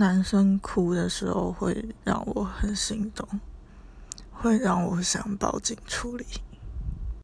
男生哭的时候会让我很心动会让我想报警处理。